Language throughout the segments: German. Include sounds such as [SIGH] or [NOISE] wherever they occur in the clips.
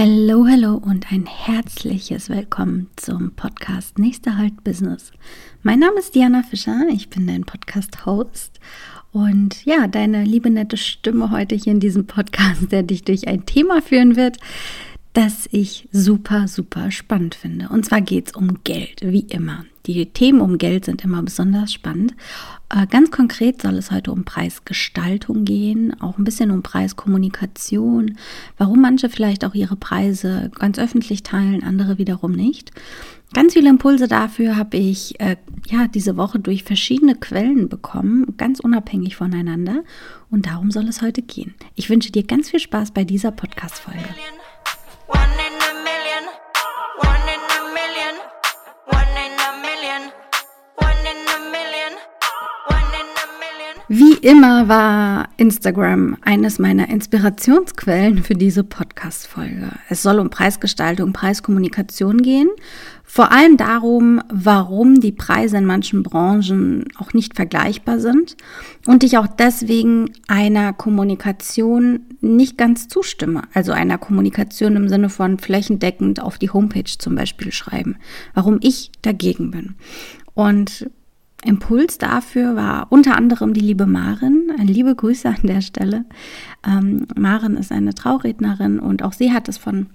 Hallo, hallo und ein herzliches Willkommen zum Podcast Nächster Halt Business. Mein Name ist Diana Fischer, ich bin dein Podcast-Host und ja, deine liebe nette Stimme heute hier in diesem Podcast, der dich durch ein Thema führen wird, das ich super, super spannend finde. Und zwar geht es um Geld, wie immer. Die Themen um Geld sind immer besonders spannend. Äh, ganz konkret soll es heute um Preisgestaltung gehen, auch ein bisschen um Preiskommunikation, warum manche vielleicht auch ihre Preise ganz öffentlich teilen, andere wiederum nicht. Ganz viele Impulse dafür habe ich äh, ja diese Woche durch verschiedene Quellen bekommen, ganz unabhängig voneinander. Und darum soll es heute gehen. Ich wünsche dir ganz viel Spaß bei dieser Podcast-Folge. Wie immer war Instagram eines meiner Inspirationsquellen für diese Podcast-Folge. Es soll um Preisgestaltung, Preiskommunikation gehen. Vor allem darum, warum die Preise in manchen Branchen auch nicht vergleichbar sind und ich auch deswegen einer Kommunikation nicht ganz zustimme. Also einer Kommunikation im Sinne von flächendeckend auf die Homepage zum Beispiel schreiben. Warum ich dagegen bin. Und Impuls dafür war unter anderem die liebe Maren. Liebe Grüße an der Stelle. Ähm, Maren ist eine Traurednerin und auch sie hat es von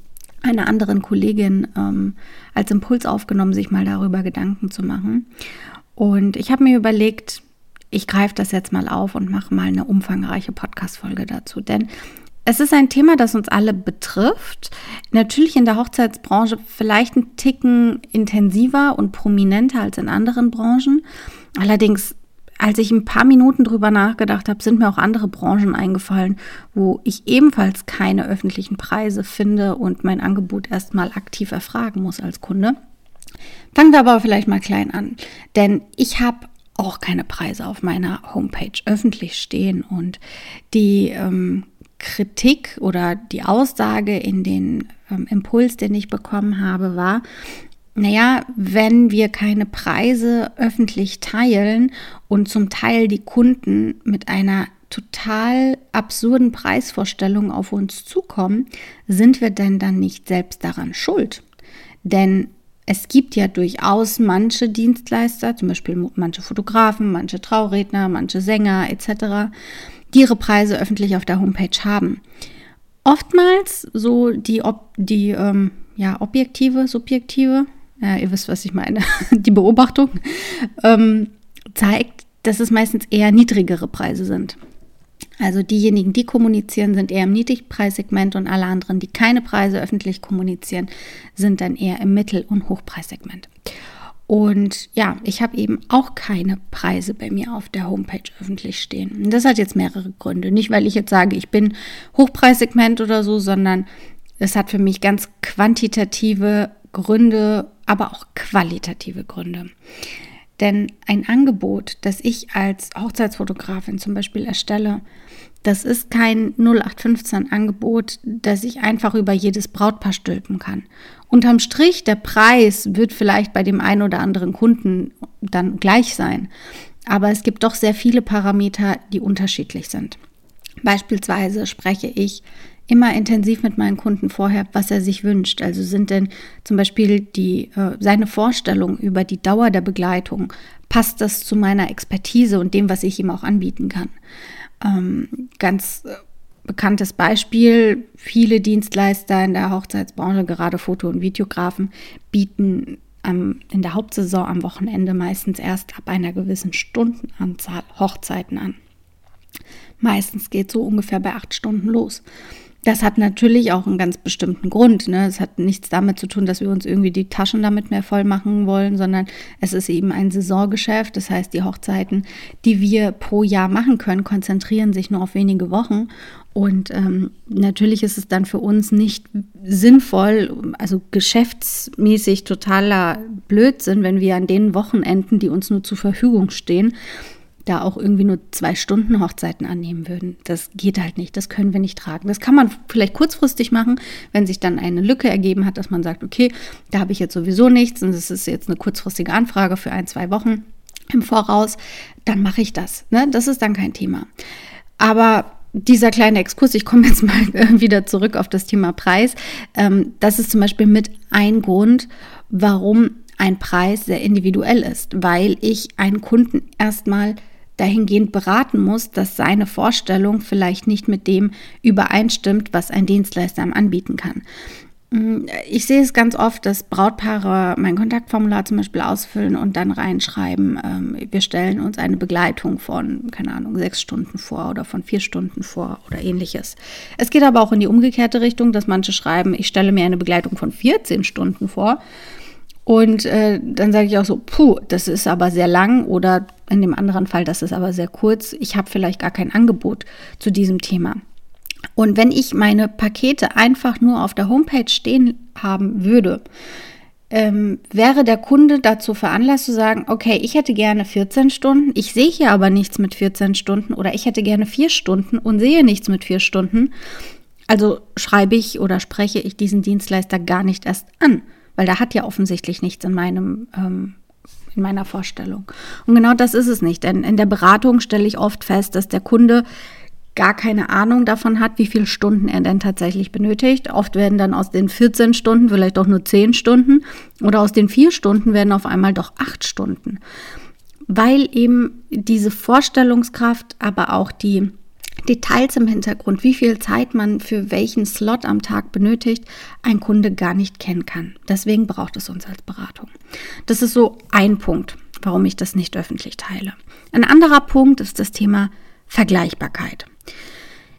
einer anderen Kollegin ähm, als Impuls aufgenommen, sich mal darüber Gedanken zu machen. Und ich habe mir überlegt, ich greife das jetzt mal auf und mache mal eine umfangreiche Podcast-Folge dazu. Denn es ist ein Thema, das uns alle betrifft. Natürlich in der Hochzeitsbranche vielleicht ein Ticken intensiver und prominenter als in anderen Branchen. Allerdings, als ich ein paar Minuten drüber nachgedacht habe, sind mir auch andere Branchen eingefallen, wo ich ebenfalls keine öffentlichen Preise finde und mein Angebot erstmal aktiv erfragen muss als Kunde. Fangen wir aber vielleicht mal klein an, denn ich habe auch keine Preise auf meiner Homepage öffentlich stehen und die ähm, Kritik oder die Aussage in den ähm, Impuls, den ich bekommen habe, war, naja, wenn wir keine Preise öffentlich teilen und zum Teil die Kunden mit einer total absurden Preisvorstellung auf uns zukommen, sind wir denn dann nicht selbst daran schuld? Denn es gibt ja durchaus manche Dienstleister, zum Beispiel manche Fotografen, manche Trauredner, manche Sänger etc., ihre Preise öffentlich auf der Homepage haben. Oftmals so die, die ähm, ja, objektive, subjektive, ja, ihr wisst, was ich meine, [LAUGHS] die Beobachtung ähm, zeigt, dass es meistens eher niedrigere Preise sind. Also diejenigen, die kommunizieren, sind eher im Niedrigpreissegment und alle anderen, die keine Preise öffentlich kommunizieren, sind dann eher im Mittel- und Hochpreissegment. Und ja, ich habe eben auch keine Preise bei mir auf der Homepage öffentlich stehen. Und das hat jetzt mehrere Gründe. Nicht, weil ich jetzt sage, ich bin Hochpreissegment oder so, sondern es hat für mich ganz quantitative Gründe, aber auch qualitative Gründe. Denn ein Angebot, das ich als Hochzeitsfotografin zum Beispiel erstelle, das ist kein 0815-Angebot, das ich einfach über jedes Brautpaar stülpen kann. Unterm Strich, der Preis wird vielleicht bei dem einen oder anderen Kunden dann gleich sein. Aber es gibt doch sehr viele Parameter, die unterschiedlich sind. Beispielsweise spreche ich immer intensiv mit meinen Kunden vorher, was er sich wünscht. Also sind denn zum Beispiel die, äh, seine Vorstellung über die Dauer der Begleitung, passt das zu meiner Expertise und dem, was ich ihm auch anbieten kann? Ähm, ganz äh, bekanntes Beispiel, viele Dienstleister in der Hochzeitsbranche, gerade Foto- und Videografen, bieten am, in der Hauptsaison am Wochenende meistens erst ab einer gewissen Stundenanzahl Hochzeiten an. Meistens geht so ungefähr bei acht Stunden los. Das hat natürlich auch einen ganz bestimmten Grund. Ne? Es hat nichts damit zu tun, dass wir uns irgendwie die Taschen damit mehr voll machen wollen, sondern es ist eben ein Saisongeschäft. Das heißt, die Hochzeiten, die wir pro Jahr machen können, konzentrieren sich nur auf wenige Wochen. Und ähm, natürlich ist es dann für uns nicht sinnvoll, also geschäftsmäßig totaler Blödsinn, wenn wir an den Wochenenden, die uns nur zur Verfügung stehen, da auch irgendwie nur zwei Stunden Hochzeiten annehmen würden. Das geht halt nicht, das können wir nicht tragen. Das kann man vielleicht kurzfristig machen, wenn sich dann eine Lücke ergeben hat, dass man sagt, okay, da habe ich jetzt sowieso nichts und es ist jetzt eine kurzfristige Anfrage für ein, zwei Wochen im Voraus, dann mache ich das. Ne? Das ist dann kein Thema. Aber dieser kleine Exkurs, ich komme jetzt mal [LAUGHS] wieder zurück auf das Thema Preis. Ähm, das ist zum Beispiel mit ein Grund, warum ein Preis sehr individuell ist, weil ich einen Kunden erstmal dahingehend beraten muss, dass seine Vorstellung vielleicht nicht mit dem übereinstimmt, was ein Dienstleister ihm anbieten kann. Mm, ich sehe es ganz oft, dass Brautpaare mein Kontaktformular zum Beispiel ausfüllen und dann reinschreiben, ähm, wir stellen uns eine Begleitung von, keine Ahnung, sechs Stunden vor oder von vier Stunden vor oder ähnliches. Es geht aber auch in die umgekehrte Richtung, dass manche schreiben, ich stelle mir eine Begleitung von 14 Stunden vor. Und äh, dann sage ich auch so, puh, das ist aber sehr lang oder in dem anderen Fall, das ist aber sehr kurz. Ich habe vielleicht gar kein Angebot zu diesem Thema. Und wenn ich meine Pakete einfach nur auf der Homepage stehen haben würde, ähm, wäre der Kunde dazu veranlasst zu sagen, okay, ich hätte gerne 14 Stunden, ich sehe hier aber nichts mit 14 Stunden oder ich hätte gerne 4 Stunden und sehe nichts mit 4 Stunden. Also schreibe ich oder spreche ich diesen Dienstleister gar nicht erst an, weil da hat ja offensichtlich nichts in meinem ähm, in meiner Vorstellung. Und genau das ist es nicht, denn in der Beratung stelle ich oft fest, dass der Kunde gar keine Ahnung davon hat, wie viele Stunden er denn tatsächlich benötigt. Oft werden dann aus den 14 Stunden vielleicht doch nur 10 Stunden oder aus den 4 Stunden werden auf einmal doch 8 Stunden. Weil eben diese Vorstellungskraft, aber auch die Details im Hintergrund, wie viel Zeit man für welchen Slot am Tag benötigt, ein Kunde gar nicht kennen kann. Deswegen braucht es uns als Beratung. Das ist so ein Punkt, warum ich das nicht öffentlich teile. Ein anderer Punkt ist das Thema Vergleichbarkeit.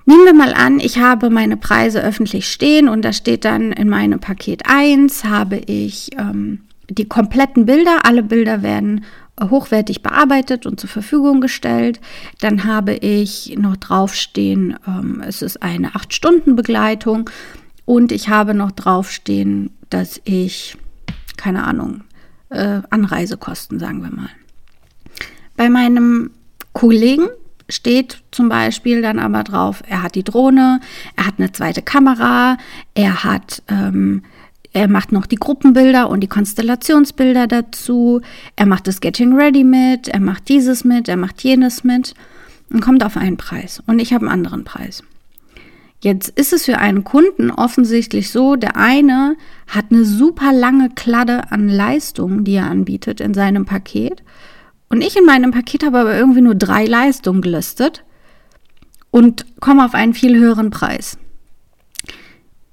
Nehmen wir mal an, ich habe meine Preise öffentlich stehen und da steht dann in meinem Paket 1 habe ich ähm, die kompletten Bilder. Alle Bilder werden hochwertig bearbeitet und zur Verfügung gestellt. Dann habe ich noch draufstehen, ähm, es ist eine 8-Stunden-Begleitung und ich habe noch draufstehen, dass ich, keine Ahnung, äh, Anreisekosten, sagen wir mal. Bei meinem Kollegen steht zum Beispiel dann aber drauf, er hat die Drohne, er hat eine zweite Kamera, er hat, ähm, er macht noch die Gruppenbilder und die Konstellationsbilder dazu, er macht das Getting Ready mit, er macht dieses mit, er macht jenes mit und kommt auf einen Preis. Und ich habe einen anderen Preis. Jetzt ist es für einen Kunden offensichtlich so, der eine hat eine super lange Kladde an Leistungen, die er anbietet in seinem Paket und ich in meinem Paket habe aber irgendwie nur drei Leistungen gelistet und komme auf einen viel höheren Preis.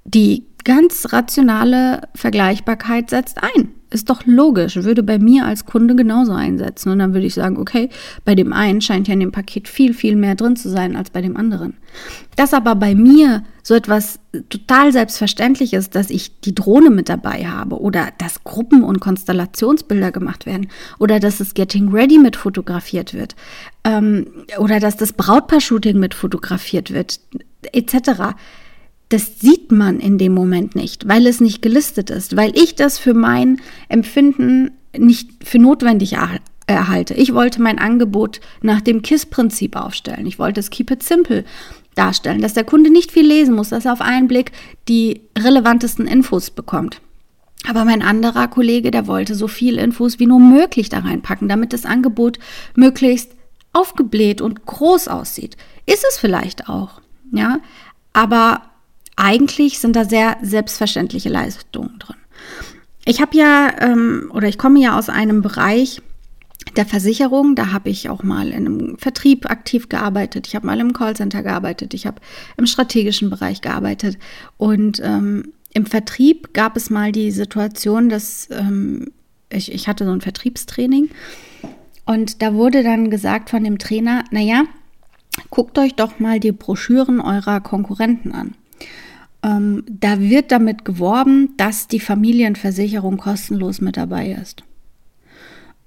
Die ganz rationale Vergleichbarkeit setzt ein. Ist doch logisch, würde bei mir als Kunde genauso einsetzen. Und dann würde ich sagen, okay, bei dem einen scheint ja in dem Paket viel, viel mehr drin zu sein als bei dem anderen. Dass aber bei mir so etwas total selbstverständlich ist, dass ich die Drohne mit dabei habe oder dass Gruppen- und Konstellationsbilder gemacht werden oder dass das Getting Ready mit fotografiert wird ähm, oder dass das Brautpaar-Shooting mit fotografiert wird, etc das sieht man in dem Moment nicht, weil es nicht gelistet ist, weil ich das für mein Empfinden nicht für notwendig erhalte. Ich wollte mein Angebot nach dem KISS-Prinzip aufstellen. Ich wollte es Keep It Simple darstellen, dass der Kunde nicht viel lesen muss, dass er auf einen Blick die relevantesten Infos bekommt. Aber mein anderer Kollege, der wollte so viel Infos wie nur möglich da reinpacken, damit das Angebot möglichst aufgebläht und groß aussieht. Ist es vielleicht auch, ja, aber eigentlich sind da sehr selbstverständliche Leistungen drin. Ich habe ja, ähm, oder ich komme ja aus einem Bereich der Versicherung, da habe ich auch mal in einem Vertrieb aktiv gearbeitet, ich habe mal im Callcenter gearbeitet, ich habe im strategischen Bereich gearbeitet. Und ähm, im Vertrieb gab es mal die Situation, dass ähm, ich, ich hatte so ein Vertriebstraining. Und da wurde dann gesagt von dem Trainer, naja, guckt euch doch mal die Broschüren eurer Konkurrenten an. Ähm, da wird damit geworben, dass die Familienversicherung kostenlos mit dabei ist.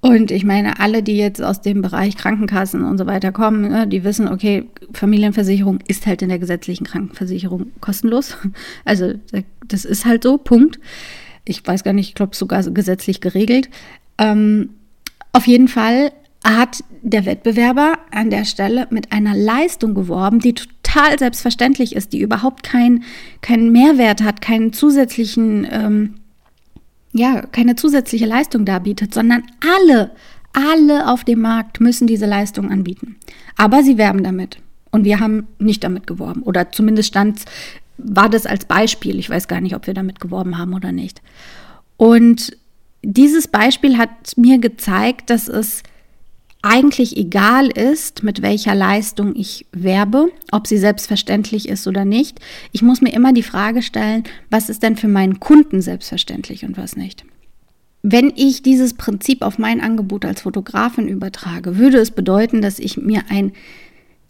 Und ich meine, alle, die jetzt aus dem Bereich Krankenkassen und so weiter kommen, ne, die wissen, okay, Familienversicherung ist halt in der gesetzlichen Krankenversicherung kostenlos. [LAUGHS] Also das ist halt so, Punkt. Ich weiß gar nicht, ich glaube sogar gesetzlich geregelt. Ähm, auf jeden Fall hat der Wettbewerber an der Stelle mit einer Leistung geworben, die total selbstverständlich ist, die überhaupt keinen kein Mehrwert hat, keinen zusätzlichen, ähm, ja, keine zusätzliche Leistung darbietet, sondern alle, alle auf dem Markt müssen diese Leistung anbieten. Aber sie werben damit. Und wir haben nicht damit geworben. Oder zumindest stand, war das als Beispiel. Ich weiß gar nicht, ob wir damit geworben haben oder nicht. Und dieses Beispiel hat mir gezeigt, dass es eigentlich egal ist, mit welcher Leistung ich werbe, ob sie selbstverständlich ist oder nicht. Ich muss mir immer die Frage stellen, was ist denn für meinen Kunden selbstverständlich und was nicht. Wenn ich dieses Prinzip auf mein Angebot als Fotografin übertrage, würde es bedeuten, dass ich mir ein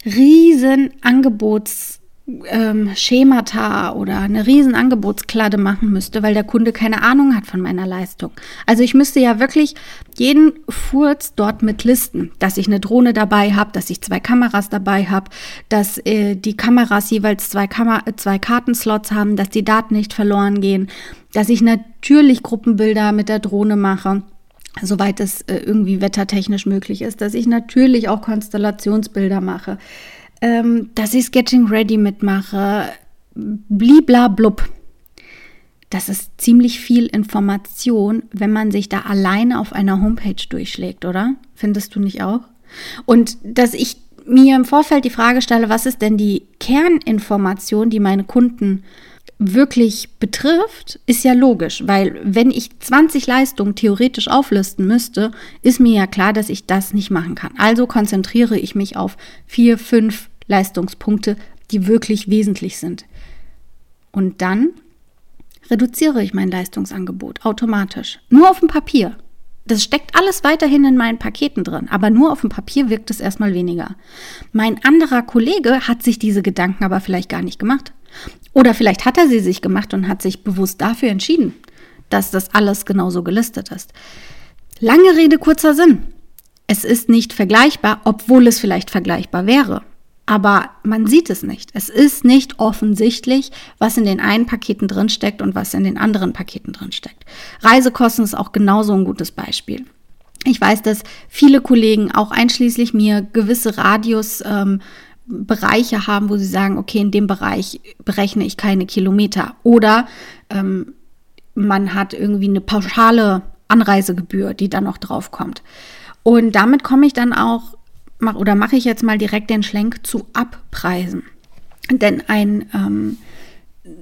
riesen Angebots ähm, Schemata oder eine riesen Angebotskladde machen müsste, weil der Kunde keine Ahnung hat von meiner Leistung. Also ich müsste ja wirklich jeden Furz dort mit listen, dass ich eine Drohne dabei habe, dass ich zwei Kameras dabei habe, dass äh, die Kameras jeweils zwei, Kamer zwei Kartenslots haben, dass die Daten nicht verloren gehen, dass ich natürlich Gruppenbilder mit der Drohne mache soweit es äh, irgendwie wettertechnisch möglich ist, dass ich natürlich auch Konstellationsbilder mache, ähm, dass ich Sketching Ready mitmache, bliblablub. Das ist ziemlich viel Information, wenn man sich da alleine auf einer Homepage durchschlägt, oder? Findest du nicht auch? Und dass ich mir im Vorfeld die Frage stelle, was ist denn die Kerninformation, die meine Kunden wirklich betrifft, ist ja logisch, weil wenn ich 20 Leistungen theoretisch auflisten müsste, ist mir ja klar, dass ich das nicht machen kann. Also konzentriere ich mich auf vier, fünf Leistungspunkte, die wirklich wesentlich sind. Und dann reduziere ich mein Leistungsangebot automatisch. Nur auf dem Papier. Das steckt alles weiterhin in meinen Paketen drin, aber nur auf dem Papier wirkt es erstmal weniger. Mein anderer Kollege hat sich diese Gedanken aber vielleicht gar nicht gemacht. Oder vielleicht hat er sie sich gemacht und hat sich bewusst dafür entschieden, dass das alles genauso gelistet ist. Lange Rede, kurzer Sinn. Es ist nicht vergleichbar, obwohl es vielleicht vergleichbar wäre. Aber man sieht es nicht. Es ist nicht offensichtlich, was in den einen Paketen drinsteckt und was in den anderen Paketen drinsteckt. Reisekosten ist auch genauso ein gutes Beispiel. Ich weiß, dass viele Kollegen, auch einschließlich mir, gewisse Radius ähm, haben, wo sie sagen, okay, in dem Bereich berechne ich keine Kilometer. Oder ähm, man hat irgendwie eine pauschale Anreisegebühr, die dann noch drauf kommt. Und damit komme ich dann auch, oder mache ich jetzt mal direkt den Schlenk zu Abpreisen. Denn ein ähm,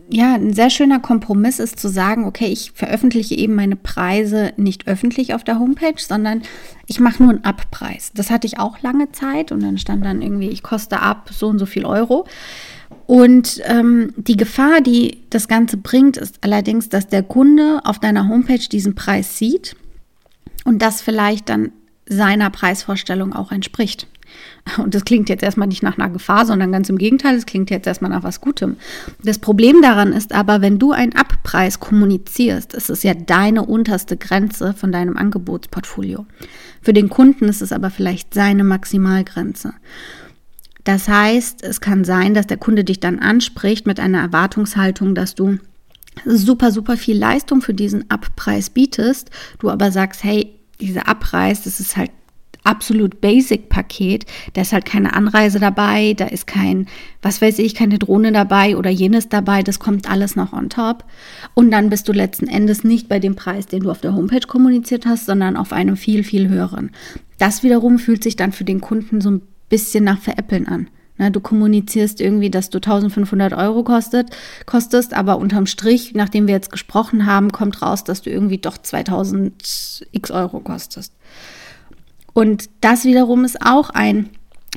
ja, ein sehr schöner Kompromiss ist zu sagen, okay, ich veröffentliche eben meine Preise nicht öffentlich auf der Homepage, sondern ich mache nur einen Abpreis. Das hatte ich auch lange Zeit und dann stand dann irgendwie, ich koste ab so und so viel Euro. Und ähm, die Gefahr, die das Ganze bringt, ist allerdings, dass der Kunde auf deiner Homepage diesen Preis sieht und das vielleicht dann seiner Preisvorstellung auch entspricht. Und das klingt jetzt erstmal nicht nach einer Gefahr, sondern ganz im Gegenteil, es klingt jetzt erstmal nach was Gutem. Das Problem daran ist aber, wenn du einen Abpreis kommunizierst, ist es ja deine unterste Grenze von deinem Angebotsportfolio. Für den Kunden ist es aber vielleicht seine Maximalgrenze. Das heißt, es kann sein, dass der Kunde dich dann anspricht mit einer Erwartungshaltung, dass du super, super viel Leistung für diesen Abpreis bietest, du aber sagst, hey, dieser Abpreis, das ist halt absolut Basic-Paket. Da ist halt keine Anreise dabei, da ist kein, was weiß ich, keine Drohne dabei oder jenes dabei. Das kommt alles noch on top. Und dann bist du letzten Endes nicht bei dem Preis, den du auf der Homepage kommuniziert hast, sondern auf einem viel, viel höheren. Das wiederum fühlt sich dann für den Kunden so ein bisschen nach Veräppeln an. Na, du kommunizierst irgendwie, dass du 1500 Euro kostet, kostest, aber unterm Strich, nachdem wir jetzt gesprochen haben, kommt raus, dass du irgendwie doch 2000 x Euro kostest. Und das wiederum ist auch ein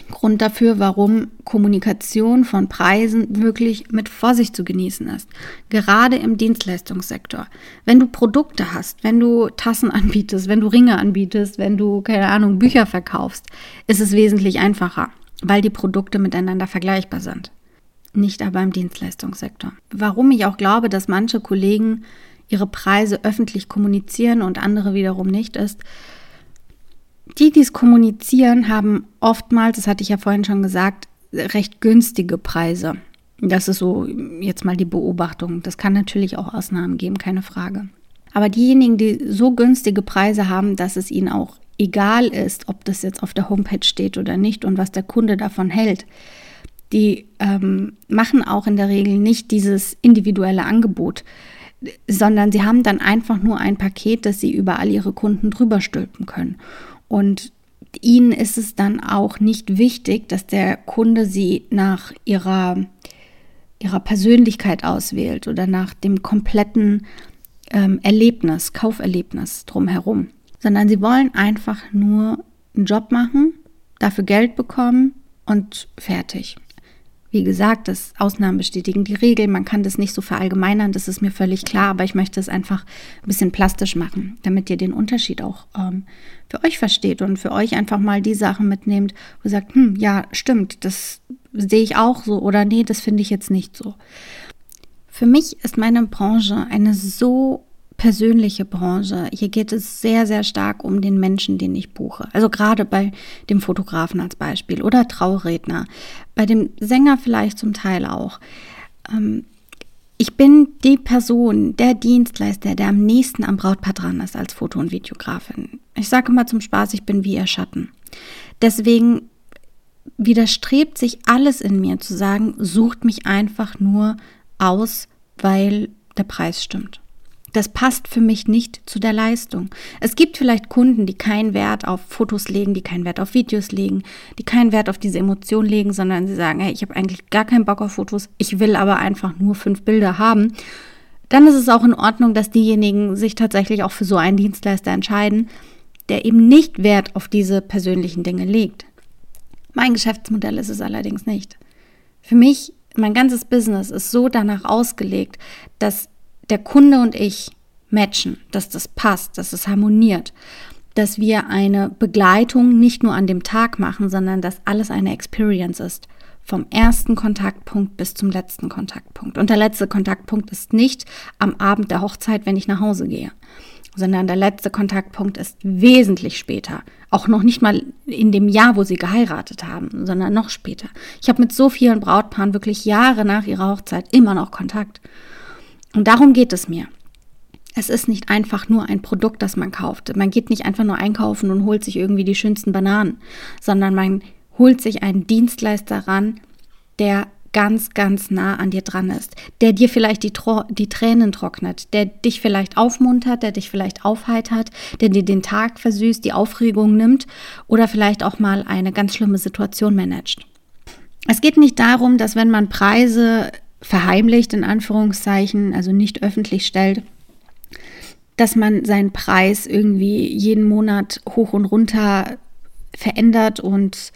Grund dafür, warum Kommunikation von Preisen wirklich mit Vorsicht zu genießen ist. Gerade im Dienstleistungssektor. Wenn du Produkte hast, wenn du Tassen [LAUGHS] anbietest, wenn du Ringe anbietest, wenn du, keine Ahnung, Bücher verkaufst, ist es wesentlich einfacher, weil die Produkte miteinander vergleichbar sind. Nicht aber im Dienstleistungssektor. Warum ich auch glaube, dass manche Kollegen ihre Preise öffentlich kommunizieren und andere wiederum nicht, ist, die, die es kommunizieren, haben oftmals, das hatte ich ja vorhin schon gesagt, recht günstige Preise. Das ist so jetzt mal die Beobachtung. Das kann natürlich auch Ausnahmen geben, keine Frage. Aber diejenigen, die so günstige Preise haben, dass es ihnen auch egal ist, ob das jetzt auf der Homepage steht oder nicht und was der Kunde davon hält, die ähm, machen auch in der Regel nicht dieses individuelle Angebot, sondern sie haben dann einfach nur ein Paket, das sie über all ihre Kunden drüber stülpen können. Und ihnen ist es dann auch nicht wichtig, dass der Kunde sie nach ihrer, ihrer Persönlichkeit auswählt oder nach dem kompletten ähm, Erlebnis, Kauferlebnis drumherum, sondern sie wollen einfach nur einen Job machen, dafür Geld bekommen und fertig. Wie gesagt, das Ausnahmen bestätigen die Regel. Man kann das nicht so verallgemeinern, das ist mir völlig klar, aber ich möchte es einfach ein bisschen plastisch machen, damit ihr den Unterschied auch ähm, für euch versteht und für euch einfach mal die Sachen mitnehmt, wo ihr sagt, hm, ja, stimmt, das sehe ich auch so oder nee, das finde ich jetzt nicht so. Für mich ist meine Branche eine so persönliche Branche. Hier geht es sehr, sehr stark um den Menschen, den ich buche. Also gerade bei dem Fotografen als Beispiel oder Trauredner, bei dem Sänger vielleicht zum Teil auch. Ähm, ich bin die Person, der Dienstleister, der am nächsten am Brautpaar dran ist als Foto- und Videografin. Ich sage immer zum Spaß, ich bin wie ihr Schatten. Deswegen widerstrebt sich alles in mir zu sagen, sucht mich einfach nur aus, weil der Preis stimmt das passt für mich nicht zu der Leistung. Es gibt vielleicht Kunden, die keinen Wert auf Fotos legen, die keinen Wert auf Videos legen, die keinen Wert auf diese Emotion legen, sondern sie sagen, hey, ich habe eigentlich gar keinen Bock auf Fotos, ich will aber einfach nur fünf Bilder haben. Dann ist es auch in Ordnung, dass diejenigen sich tatsächlich auch für so einen Dienstleister entscheiden, der eben nicht Wert auf diese persönlichen Dinge legt. Mein Geschäftsmodell ist es allerdings nicht. Für mich, mein ganzes Business ist so danach ausgelegt, dass der Kunde und ich matchen, dass das passt, dass es harmoniert, dass wir eine Begleitung nicht nur an dem Tag machen, sondern dass alles eine Experience ist. Vom ersten Kontaktpunkt bis zum letzten Kontaktpunkt. Und der letzte Kontaktpunkt ist nicht am Abend der Hochzeit, wenn ich nach Hause gehe, sondern der letzte Kontaktpunkt ist wesentlich später. Auch noch nicht mal in dem Jahr, wo sie geheiratet haben, sondern noch später. Ich habe mit so vielen Brautpaaren wirklich Jahre nach ihrer Hochzeit immer noch Kontakt. Und darum geht es mir. Es ist nicht einfach nur ein Produkt, das man kauft. Man geht nicht einfach nur einkaufen und holt sich irgendwie die schönsten Bananen, sondern man holt sich einen Dienstleister ran, der ganz, ganz nah an dir dran ist, der dir vielleicht die, die Tränen trocknet, der dich vielleicht aufmuntert, der dich vielleicht aufheitert, der dir den Tag versüßt, die Aufregung nimmt oder vielleicht auch mal eine ganz schlimme Situation managt. Es geht nicht darum, dass wenn man Preise verheimlicht, in Anführungszeichen, also nicht öffentlich stellt, dass man seinen Preis irgendwie jeden Monat hoch und runter verändert und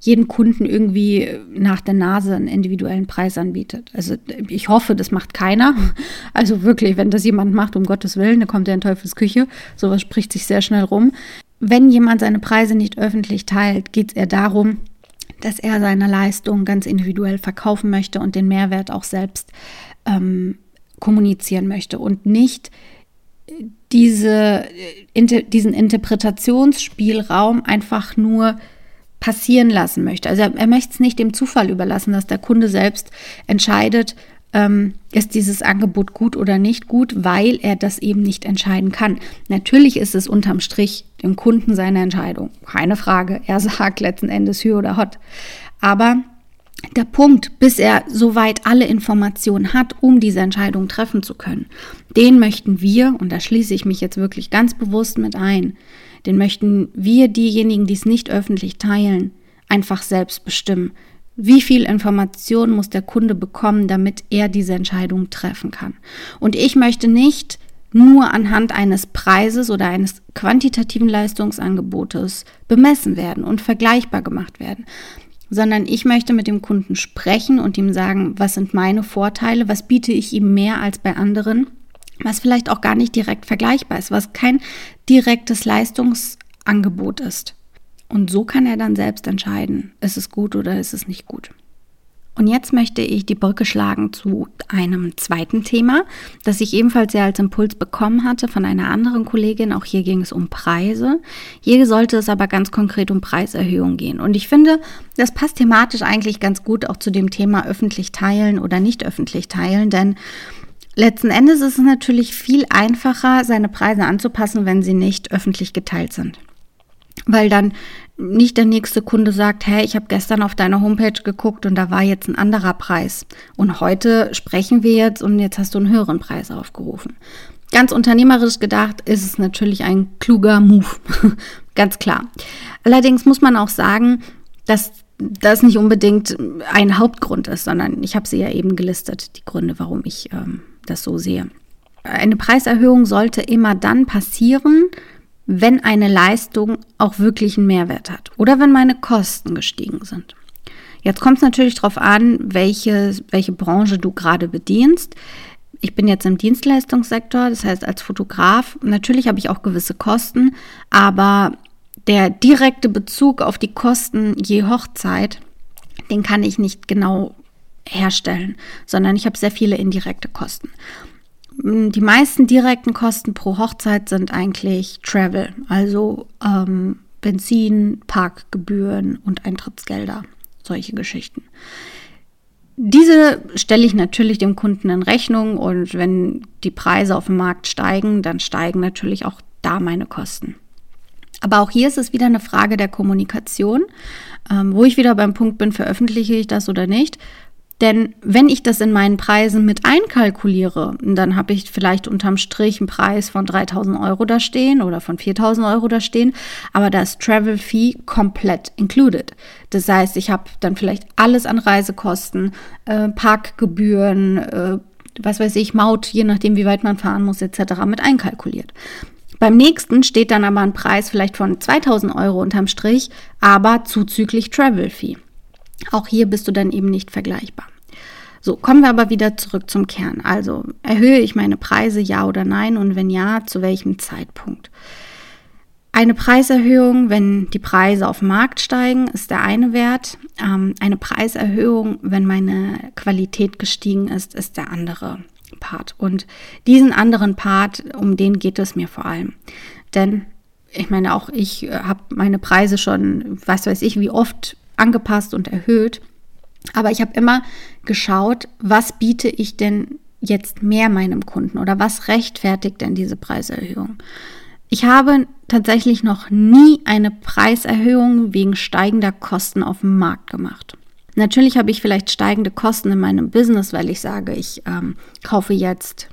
jedem Kunden irgendwie nach der Nase einen individuellen Preis anbietet. Also ich hoffe, das macht keiner. [LAUGHS] Also wirklich, wenn das jemand macht, um Gottes Willen, dann kommt er in Teufels Küche. Sowas spricht sich sehr schnell rum. Wenn jemand seine Preise nicht öffentlich teilt, geht es eher darum, dass er seine Leistung ganz individuell verkaufen möchte und den Mehrwert auch selbst ähm, kommunizieren möchte und nicht diese, inter, diesen Interpretationsspielraum einfach nur passieren lassen möchte. Also er, er möchte es nicht dem Zufall überlassen, dass der Kunde selbst entscheidet, ähm, ist dieses Angebot gut oder nicht gut, weil er das eben nicht entscheiden kann. Natürlich ist es unterm Strich dem Kunden seine Entscheidung. Keine Frage. Er [LAUGHS] sagt letzten Endes Hü oder Hot. Aber der Punkt, bis er soweit alle Informationen hat, um diese Entscheidung treffen zu können, den möchten wir, und da schließe ich mich jetzt wirklich ganz bewusst mit ein, den möchten wir diejenigen, die es nicht öffentlich teilen, einfach selbst bestimmen. Wie viel Information muss der Kunde bekommen, damit er diese Entscheidung treffen kann? Und ich möchte nicht nur anhand eines Preises oder eines quantitativen Leistungsangebotes bemessen werden und vergleichbar gemacht werden, sondern ich möchte mit dem Kunden sprechen und ihm sagen, was sind meine Vorteile, was biete ich ihm mehr als bei anderen, was vielleicht auch gar nicht direkt vergleichbar ist, was kein direktes Leistungsangebot ist. Und so kann er dann selbst entscheiden, ist es gut oder ist es nicht gut. Und jetzt möchte ich die Brücke schlagen zu einem zweiten Thema, das ich ebenfalls ja als Impuls bekommen hatte von einer anderen Kollegin. Auch hier ging es um Preise. Hier sollte es aber ganz konkret um Preiserhöhung gehen. Und ich finde, das passt thematisch eigentlich ganz gut auch zu dem Thema öffentlich teilen oder nicht öffentlich teilen, denn letzten Endes ist es natürlich viel einfacher, seine Preise anzupassen, wenn sie nicht öffentlich geteilt sind weil dann nicht der nächste Kunde sagt, hey, ich habe gestern auf deiner Homepage geguckt und da war jetzt ein anderer Preis. Und heute sprechen wir jetzt und jetzt hast du einen höheren Preis aufgerufen. Ganz unternehmerisch gedacht ist es natürlich ein kluger Move. [LAUGHS] ganz klar. Allerdings muss man auch sagen, dass das nicht unbedingt ein Hauptgrund ist, sondern ich habe sie ja eben gelistet, die Gründe, warum ich ähm, das so sehe. Eine Preiserhöhung sollte immer dann passieren, wenn eine Leistung auch wirklich einen Mehrwert hat oder wenn meine Kosten gestiegen sind. Jetzt kommt es natürlich darauf an, welche, welche Branche du gerade bedienst. Ich bin jetzt im Dienstleistungssektor, das heißt als Fotograf, natürlich habe ich auch gewisse Kosten, aber der direkte Bezug auf die Kosten je Hochzeit, den kann ich nicht genau herstellen, sondern ich habe sehr viele indirekte Kosten. Die meisten direkten Kosten pro Hochzeit sind eigentlich Travel, also ähm, Benzin, Parkgebühren und Eintrittsgelder, solche Geschichten. Diese stelle ich natürlich dem Kunden in Rechnung und wenn die Preise auf dem Markt steigen, dann steigen natürlich auch da meine Kosten. Aber auch hier ist es wieder eine Frage der Kommunikation, ähm, wo ich wieder beim Punkt bin, veröffentliche ich das oder nicht. Denn wenn ich das in meinen Preisen mit einkalkuliere, dann habe ich vielleicht unterm Strich einen Preis von 3000 Euro da stehen oder von 4000 Euro da stehen, aber da ist Travel Fee komplett included. Das heißt, ich habe dann vielleicht alles an Reisekosten, äh, Parkgebühren, äh, was weiß ich, Maut, je nachdem, wie weit man fahren muss, etc. mit einkalkuliert. Beim nächsten steht dann aber ein Preis vielleicht von 2000 Euro unterm Strich, aber zuzüglich Travel Fee. Auch hier bist du dann eben nicht vergleichbar. So, kommen wir aber wieder zurück zum Kern. Also, erhöhe ich meine Preise, ja oder nein? Und wenn ja, zu welchem Zeitpunkt? Eine Preiserhöhung, wenn die Preise auf dem Markt steigen, ist der eine Wert. Ähm, eine Preiserhöhung, wenn meine Qualität gestiegen ist, ist der andere. Part. Und diesen anderen Part, um den geht es mir vor allem. Denn ich meine, auch ich äh, habe meine Preise schon, was weiß ich, wie oft angepasst und erhöht. Aber ich habe immer geschaut, was biete ich denn jetzt mehr meinem Kunden oder was rechtfertigt denn diese Preiserhöhung? Ich habe tatsächlich noch nie eine Preiserhöhung wegen steigender Kosten auf dem Markt gemacht. Natürlich habe ich vielleicht steigende Kosten in meinem Business, weil ich sage, ich ähm, kaufe jetzt,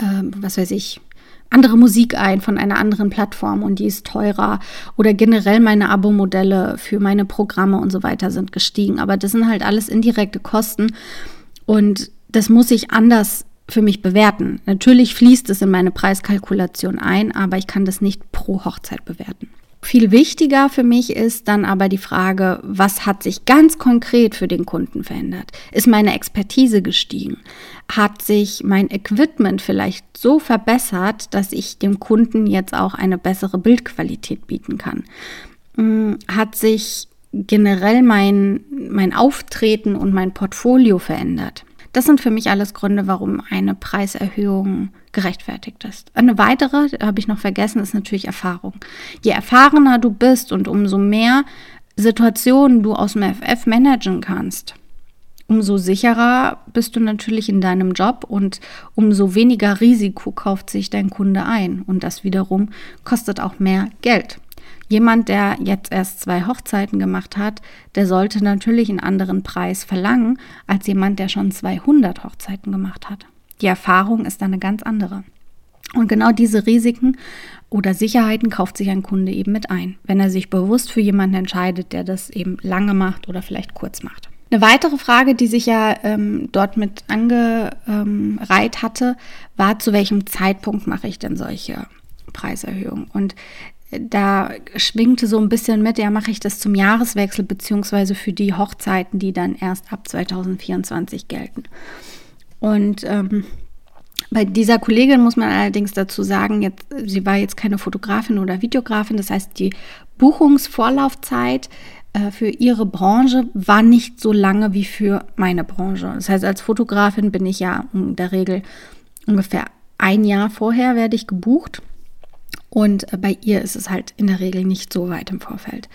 ähm, was weiß ich, andere Musik ein von einer anderen Plattform und die ist teurer oder generell meine Abo-Modelle für meine Programme und so weiter sind gestiegen. Aber das sind halt alles indirekte Kosten und das muss ich anders für mich bewerten. Natürlich fließt es in meine Preiskalkulation ein, aber ich kann das nicht pro Hochzeit bewerten. Viel wichtiger für mich ist dann aber die Frage, was hat sich ganz konkret für den Kunden verändert? Ist meine Expertise gestiegen? Hat sich mein Equipment vielleicht so verbessert, dass ich dem Kunden jetzt auch eine bessere Bildqualität bieten kann? Hm, hat sich generell mein, mein Auftreten und mein Portfolio verändert? Das sind für mich alles Gründe, warum eine Preiserhöhung gerechtfertigt ist. Eine weitere, habe ich noch vergessen, ist natürlich Erfahrung. Je erfahrener du bist und umso mehr Situationen du aus dem FF managen kannst, umso sicherer bist du natürlich in deinem Job und umso weniger Risiko kauft sich dein Kunde ein. Und das wiederum kostet auch mehr Geld. Jemand, der jetzt erst zwei Hochzeiten gemacht hat, der sollte natürlich einen anderen Preis verlangen als jemand, der schon 200 Hochzeiten gemacht hat. Die Erfahrung ist dann eine ganz andere. Und genau diese Risiken oder Sicherheiten kauft sich ein Kunde eben mit ein, wenn er sich bewusst für jemanden entscheidet, der das eben lange macht oder vielleicht kurz macht. Eine weitere Frage, die sich ja ähm, dort mit angereiht hatte, war, zu welchem Zeitpunkt mache ich denn solche Preiserhöhungen? Und da schwingte so ein bisschen mit, ja, mache ich das zum Jahreswechsel beziehungsweise für die Hochzeiten, die dann erst ab 2024 gelten. Und ähm, bei dieser Kollegin muss man allerdings dazu sagen, jetzt, sie war jetzt keine Fotografin oder Videografin, das heißt, die Buchungsvorlaufzeit äh, für ihre Branche war nicht so lange wie für meine Branche. Das heißt, als Fotografin bin ich ja in der Regel ungefähr ein Jahr vorher werde ich gebucht und äh, bei ihr ist es halt in der Regel nicht so weit im Vorfeld.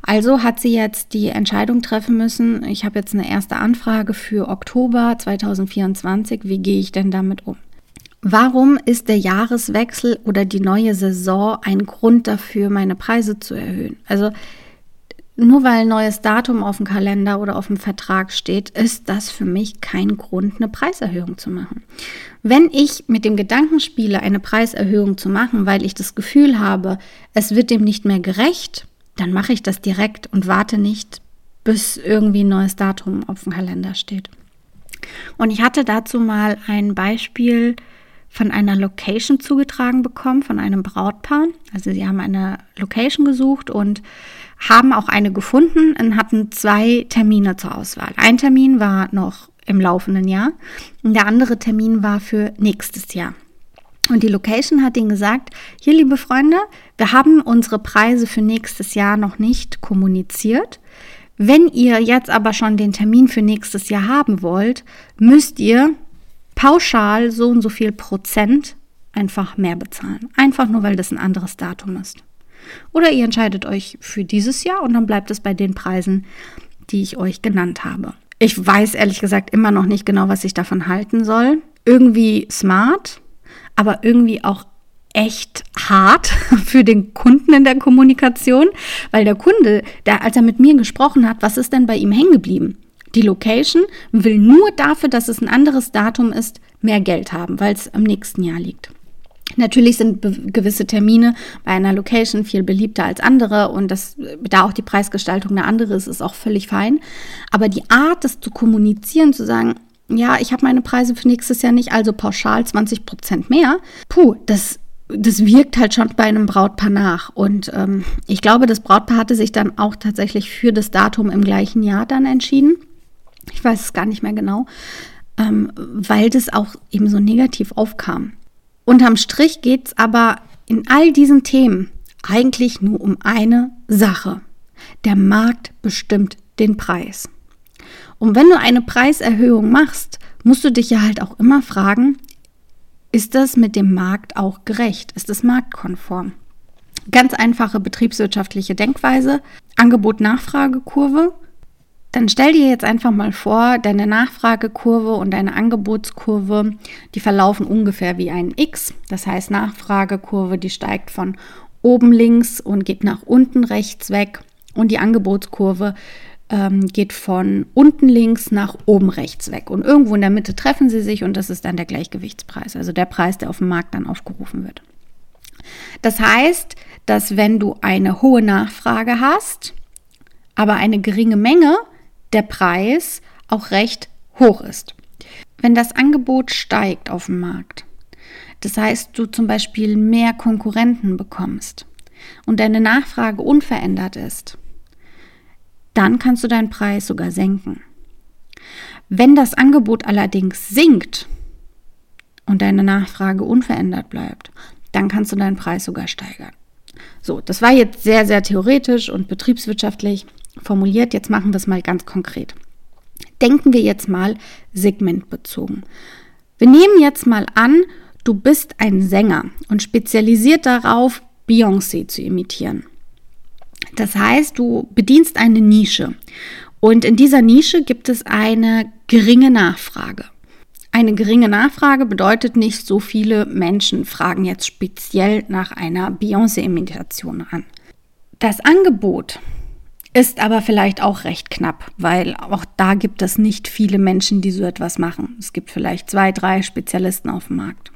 Also hat sie jetzt die Entscheidung treffen müssen. Ich habe jetzt eine erste Anfrage für Oktober 2024. Wie gehe ich denn damit um? Warum ist der Jahreswechsel oder die neue Saison ein Grund dafür, meine Preise zu erhöhen? Also nur weil ein neues Datum auf dem Kalender oder auf dem Vertrag steht, ist das für mich kein Grund, eine Preiserhöhung zu machen. Wenn ich mit dem Gedanken spiele, eine Preiserhöhung zu machen, weil ich das Gefühl habe, es wird dem nicht mehr gerecht, dann mache ich das direkt und warte nicht, bis irgendwie ein neues Datum auf dem Kalender steht. Und ich hatte dazu mal ein Beispiel von einer Location zugetragen bekommen, von einem Brautpaar. Also sie haben eine Location gesucht und haben auch eine gefunden und hatten zwei Termine zur Auswahl. Ein Termin war noch im laufenden Jahr und der andere Termin war für nächstes Jahr. Und die Location hat ihnen gesagt, hier liebe Freunde, wir haben unsere Preise für nächstes Jahr noch nicht kommuniziert. Wenn ihr jetzt aber schon den Termin für nächstes Jahr haben wollt, müsst ihr pauschal so und so viel Prozent einfach mehr bezahlen. Einfach nur, weil das ein anderes Datum ist. Oder ihr entscheidet euch für dieses Jahr und dann bleibt es bei den Preisen, die ich euch genannt habe. Ich weiß ehrlich gesagt immer noch nicht genau, was ich davon halten soll. Irgendwie smart, aber irgendwie auch echt hart [LAUGHS] für den Kunden in der Kommunikation, weil der Kunde, der, als er mit mir gesprochen hat, was ist denn bei ihm hängen geblieben? Die Location will nur dafür, dass es ein anderes Datum ist, mehr Geld haben, weil es im nächsten Jahr liegt. Natürlich sind gewisse Termine bei einer Location viel beliebter als andere und das, da auch die Preisgestaltung eine andere ist, ist auch völlig fein. Aber die Art, das zu kommunizieren, zu sagen, ja, ich habe meine Preise für nächstes Jahr nicht, also pauschal 20 Prozent mehr, puh, das das wirkt halt schon bei einem Brautpaar nach. Und ähm, ich glaube, das Brautpaar hatte sich dann auch tatsächlich für das Datum im gleichen Jahr dann entschieden. Ich weiß es gar nicht mehr genau, ähm, weil das auch eben so negativ aufkam. Unterm Strich geht es aber in all diesen Themen eigentlich nur um eine Sache. Der Markt bestimmt den Preis. Und wenn du eine Preiserhöhung machst, musst du dich ja halt auch immer fragen, ist das mit dem Markt auch gerecht? Ist es marktkonform? Ganz einfache betriebswirtschaftliche Denkweise, Angebot-Nachfrage-Kurve. Dann stell dir jetzt einfach mal vor, deine Nachfragekurve und deine Angebotskurve, die verlaufen ungefähr wie ein X. Das heißt, Nachfragekurve, die steigt von oben links und geht nach unten rechts weg. Und die Angebotskurve ähm, geht von unten links nach oben rechts weg. Und irgendwo in der Mitte treffen sie sich und das ist dann der Gleichgewichtspreis, also der Preis, der auf dem Markt dann aufgerufen wird. Das heißt, dass wenn du eine hohe Nachfrage hast, aber eine geringe Menge, der Preis auch recht hoch ist. Wenn das Angebot steigt auf dem Markt, das heißt, du zum Beispiel mehr Konkurrenten bekommst und deine Nachfrage unverändert ist, dann kannst du deinen Preis sogar senken. Wenn das Angebot allerdings sinkt und deine Nachfrage unverändert bleibt, dann kannst du deinen Preis sogar steigern. So, das war jetzt sehr, sehr theoretisch und betriebswirtschaftlich formuliert. Jetzt machen wir es mal ganz konkret. Denken wir jetzt mal segmentbezogen. Wir nehmen jetzt mal an, du bist ein Sänger und spezialisiert darauf, Beyoncé zu imitieren. Das heißt, du bedienst eine Nische und in dieser Nische gibt es eine geringe Nachfrage. Eine geringe Nachfrage bedeutet nicht, so viele Menschen fragen jetzt speziell nach einer Beyoncé-Imitation an. Das Angebot ist aber vielleicht auch recht knapp, weil auch da gibt es nicht viele Menschen, die so etwas machen. Es gibt vielleicht zwei, drei Spezialisten auf dem Markt.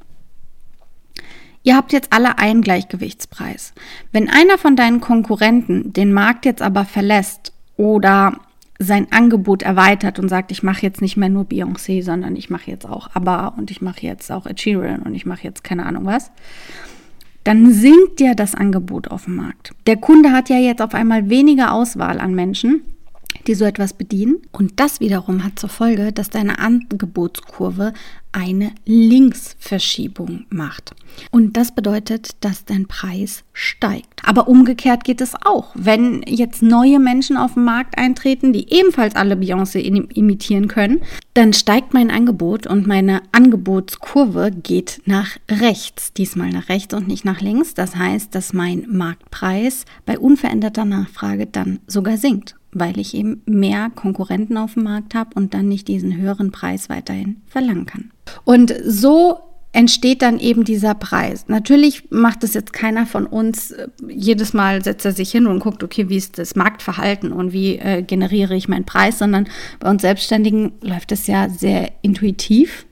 Ihr habt jetzt alle einen Gleichgewichtspreis. Wenn einer von deinen Konkurrenten den Markt jetzt aber verlässt oder sein Angebot erweitert und sagt, ich mache jetzt nicht mehr nur Beyoncé, sondern ich mache jetzt auch ABBA und ich mache jetzt auch Ed und ich mache jetzt keine Ahnung was, dann sinkt ja das Angebot auf dem Markt. Der Kunde hat ja jetzt auf einmal weniger Auswahl an Menschen die so etwas bedienen. Und das wiederum hat zur Folge, dass deine Angebotskurve eine Linksverschiebung macht. Und das bedeutet, dass dein Preis steigt. Aber umgekehrt geht es auch. Wenn jetzt neue Menschen auf den Markt eintreten, die ebenfalls alle Beyoncé imitieren können, dann steigt mein Angebot und meine Angebotskurve geht nach rechts. Diesmal nach rechts und nicht nach links. Das heißt, dass mein Marktpreis bei unveränderter Nachfrage dann sogar sinkt weil ich eben mehr Konkurrenten auf dem Markt habe und dann nicht diesen höheren Preis weiterhin verlangen kann. Und so entsteht dann eben dieser Preis. Natürlich macht es jetzt keiner von uns, äh, jedes Mal setzt er sich hin und guckt, okay, wie ist das Marktverhalten und wie äh, generiere ich meinen Preis, sondern bei uns Selbstständigen läuft es ja sehr intuitiv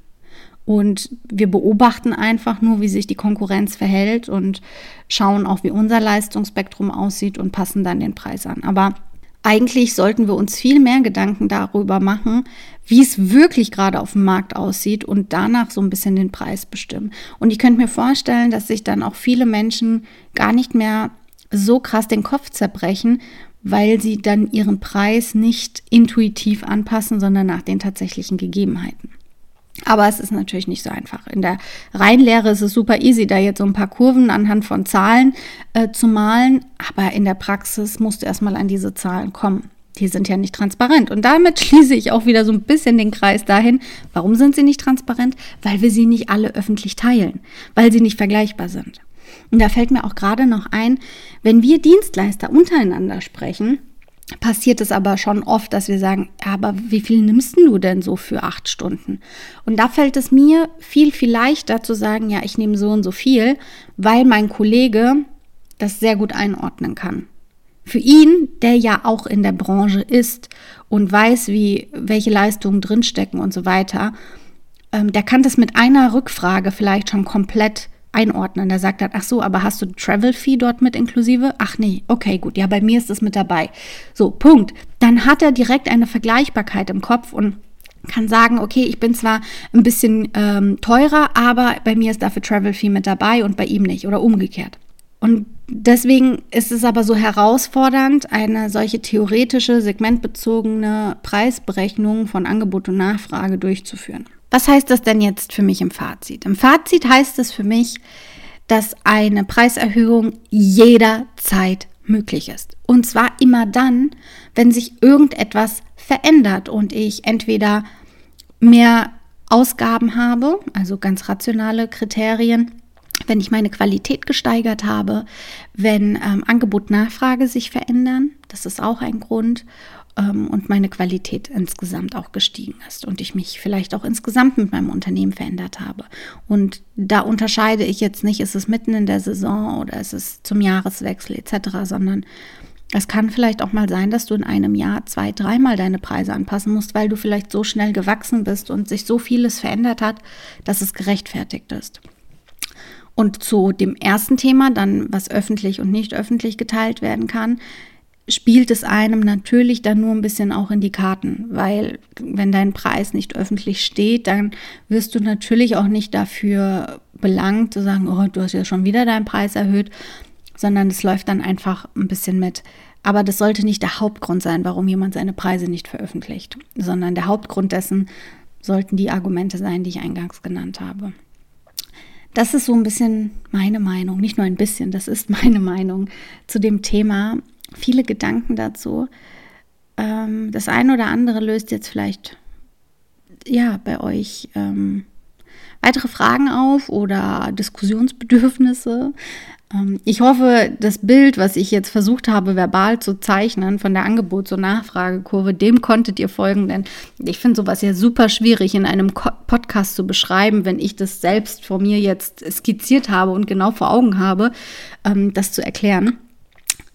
und wir beobachten einfach nur, wie sich die Konkurrenz verhält und schauen auch, wie unser Leistungsspektrum aussieht und passen dann den Preis an. Aber eigentlich sollten wir uns viel mehr Gedanken darüber machen, wie es wirklich gerade auf dem Markt aussieht und danach so ein bisschen den Preis bestimmen. Und ich könnte mir vorstellen, dass sich dann auch viele Menschen gar nicht mehr so krass den Kopf zerbrechen, weil sie dann ihren Preis nicht intuitiv anpassen, sondern nach den tatsächlichen Gegebenheiten. Aber es ist natürlich nicht so einfach. In der Reinlehre ist es super easy, da jetzt so ein paar Kurven anhand von Zahlen äh, zu malen. Aber in der Praxis musst du erstmal an diese Zahlen kommen. Die sind ja nicht transparent. Und damit [LAUGHS] schließe ich auch wieder so ein bisschen den Kreis dahin. Warum sind sie nicht transparent? Weil wir sie nicht alle öffentlich teilen, weil sie nicht vergleichbar sind. Und da fällt mir auch gerade noch ein, wenn wir Dienstleister untereinander sprechen, passiert es aber schon oft, dass wir sagen, aber wie viel nimmst du denn so für acht Stunden? Und da fällt es mir viel, viel leichter zu sagen, ja, ich nehme so und so viel, weil mein Kollege das sehr gut einordnen kann. Für ihn, der ja auch in der Branche ist und weiß, wie, welche Leistungen drinstecken und so weiter, ähm, der kann das mit einer Rückfrage vielleicht schon komplett einordnen. Der sagt dann, ach so, aber hast du Travel Fee dort mit inklusive? Ach nee, okay, gut, ja, bei mir ist das mit dabei. So, Punkt. Dann hat er direkt eine Vergleichbarkeit im Kopf und kann sagen, okay, ich bin zwar ein bisschen ähm, teurer, aber bei mir ist dafür Travel Fee mit dabei und bei ihm nicht oder umgekehrt. Und deswegen ist es aber so herausfordernd, eine solche theoretische, segmentbezogene Preisberechnung von Angebot und Nachfrage durchzuführen. Was heißt das denn jetzt für mich im Fazit? Im Fazit heißt es für mich, dass eine Preiserhöhung jederzeit möglich ist. Und zwar immer dann, wenn sich irgendetwas verändert und ich entweder mehr Ausgaben habe, also ganz rationale Kriterien, wenn ich meine Qualität gesteigert habe, wenn ähm, Angebot-Nachfrage sich verändern, das ist auch ein Grund, ähm, und meine Qualität insgesamt auch gestiegen ist und ich mich vielleicht auch insgesamt mit meinem Unternehmen verändert habe. Und da unterscheide ich jetzt nicht, ist es mitten in der Saison oder ist es zum Jahreswechsel etc., sondern es kann vielleicht auch mal sein, dass du in einem Jahr zwei, dreimal deine Preise anpassen musst, weil du vielleicht so schnell gewachsen bist und sich so vieles verändert hat, dass es gerechtfertigt ist. Und zu dem ersten Thema, dann was öffentlich und nicht öffentlich geteilt werden kann, spielt es einem natürlich dann nur ein bisschen auch in die Karten, weil wenn dein Preis nicht öffentlich steht, dann wirst du natürlich auch nicht dafür belangt zu sagen, oh, du hast ja schon wieder deinen Preis erhöht, sondern es läuft dann einfach ein bisschen mit. Aber das sollte nicht der Hauptgrund sein, warum jemand seine Preise nicht veröffentlicht, sondern der Hauptgrund dessen sollten die Argumente sein, die ich eingangs genannt habe. Das ist so ein bisschen meine Meinung, nicht nur ein bisschen, das ist meine Meinung zu dem Thema viele Gedanken dazu. Ähm, das eine oder andere löst jetzt vielleicht ja bei euch ähm, weitere Fragen auf oder Diskussionsbedürfnisse. Ähm, ich hoffe, das Bild, was ich jetzt versucht habe, verbal zu zeichnen von der Angebots- und Nachfragekurve, dem konntet ihr folgen, denn ich finde sowas ja super schwierig in einem Podcast zu beschreiben, wenn ich das selbst vor mir jetzt skizziert habe und genau vor Augen habe, ähm, das zu erklären.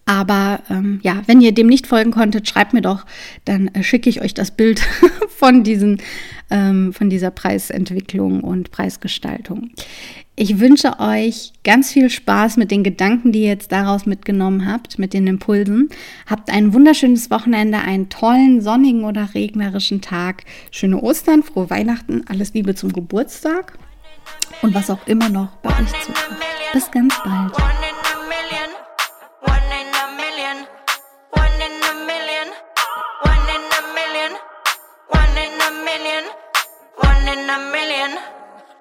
Aber ähm, ja, wenn ihr dem nicht folgen konntet, schreibt mir doch, dann äh, schicke ich euch das Bild [LAUGHS] von, diesen, ähm, von dieser Preisentwicklung und Preisgestaltung. Ich wünsche euch ganz viel Spaß mit den Gedanken, die ihr jetzt daraus mitgenommen habt, mit den Impulsen. Habt ein wunderschönes Wochenende, einen tollen sonnigen oder regnerischen Tag. Schöne Ostern, frohe Weihnachten, alles Liebe zum Geburtstag und was auch immer noch bei euch zukommt. Bis ganz bald.